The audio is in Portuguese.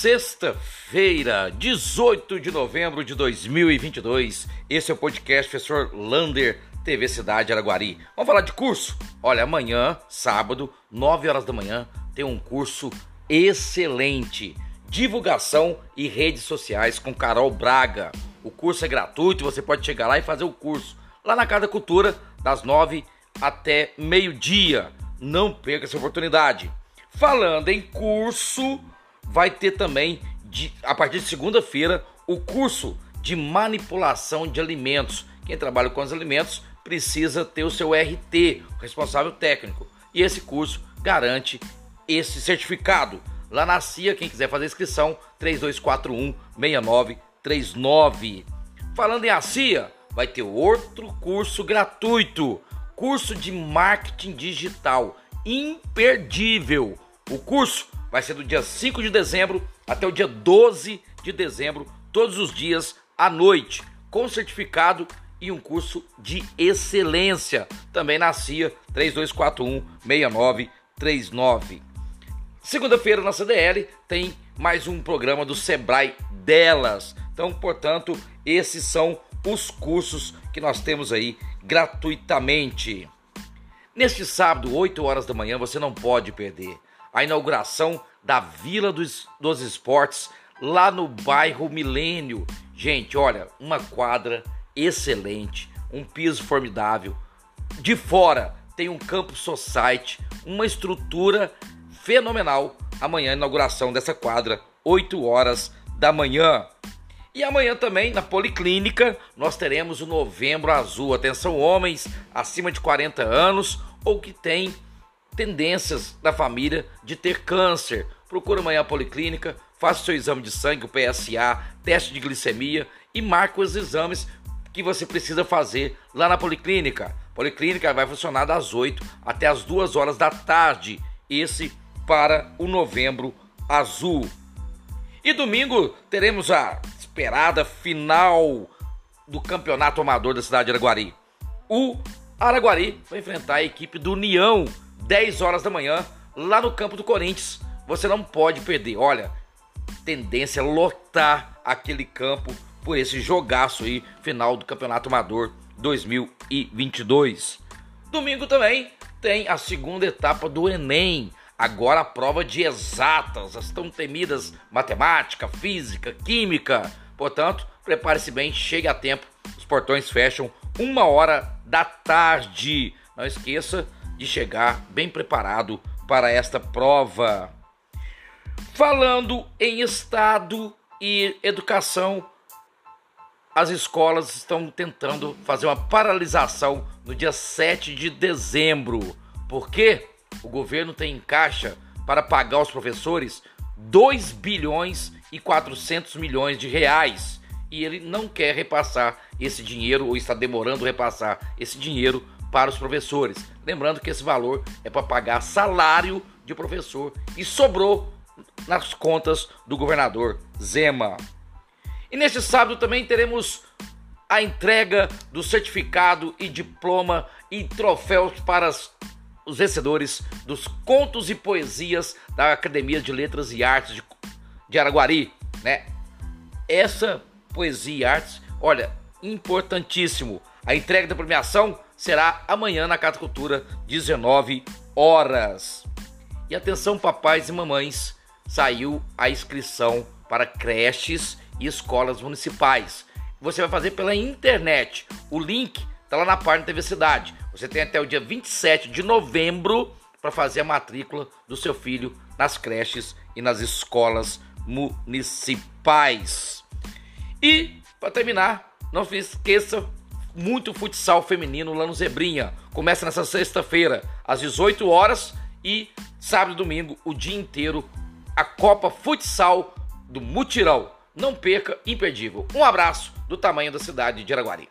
Sexta-feira, 18 de novembro de 2022. Esse é o podcast Professor Lander, TV Cidade Araguari. Vamos falar de curso? Olha, amanhã, sábado, 9 horas da manhã, tem um curso excelente. Divulgação e redes sociais com Carol Braga. O curso é gratuito, você pode chegar lá e fazer o curso lá na Casa Cultura, das 9 até meio-dia. Não perca essa oportunidade. Falando em curso, vai ter também, de, a partir de segunda-feira, o curso de manipulação de alimentos. Quem trabalha com os alimentos precisa ter o seu RT, responsável técnico. E esse curso garante esse certificado. Lá na CIA, quem quiser fazer inscrição, 3241 6939. Falando em ACIA, vai ter outro curso gratuito, curso de marketing digital, imperdível. O curso vai ser do dia 5 de dezembro até o dia 12 de dezembro, todos os dias à noite, com certificado e um curso de excelência. Também na CIA 3241 6939. Segunda-feira na CDL tem mais um programa do Sebrae delas. Então, portanto, esses são os cursos que nós temos aí gratuitamente. Neste sábado, 8 horas da manhã, você não pode perder a inauguração da Vila dos, dos Esportes lá no bairro Milênio. Gente, olha, uma quadra excelente, um piso formidável. De fora tem um campo society, uma estrutura fenomenal. Amanhã, inauguração dessa quadra, 8 horas da manhã. E amanhã também na Policlínica nós teremos o Novembro Azul. Atenção, homens acima de 40 anos ou que têm tendências da família de ter câncer. Procura amanhã a Policlínica, faça o seu exame de sangue, o PSA, teste de glicemia e marque os exames que você precisa fazer lá na Policlínica. Policlínica vai funcionar das 8 até as 2 horas da tarde. Esse para o Novembro Azul. E domingo teremos a esperada final do Campeonato Amador da cidade de Araguari. O Araguari vai enfrentar a equipe do União 10 horas da manhã, lá no campo do Corinthians. Você não pode perder. Olha, tendência a lotar aquele campo por esse jogaço aí, final do Campeonato Amador 2022. Domingo também tem a segunda etapa do Enem. Agora a prova de exatas, as tão temidas matemática, física, química. Portanto, prepare-se bem, chegue a tempo. Os portões fecham uma hora da tarde. Não esqueça de chegar bem preparado para esta prova. Falando em Estado e educação, as escolas estão tentando fazer uma paralisação no dia 7 de dezembro. porque O governo tem em caixa para pagar aos professores 2 bilhões e 400 milhões de reais. E ele não quer repassar esse dinheiro ou está demorando repassar esse dinheiro para os professores. Lembrando que esse valor é para pagar salário de professor e sobrou nas contas do governador Zema. E neste sábado também teremos a entrega do certificado e diploma e troféus para os vencedores dos contos e poesias da Academia de Letras e Artes de, de Araguari, né? Essa poesia e artes, olha, importantíssimo. A entrega da premiação será amanhã na Casa Cultura, 19 horas. E atenção, papais e mamães, saiu a inscrição para creches e escolas municipais. Você vai fazer pela internet. O link está lá na página TV Cidade. Você tem até o dia 27 de novembro para fazer a matrícula do seu filho nas creches e nas escolas municipais. E, para terminar, não se esqueça muito futsal feminino lá no Zebrinha. Começa nessa sexta-feira, às 18 horas e sábado e domingo, o dia inteiro, a Copa Futsal do Mutirão. Não perca, imperdível. Um abraço do tamanho da cidade de Araguari.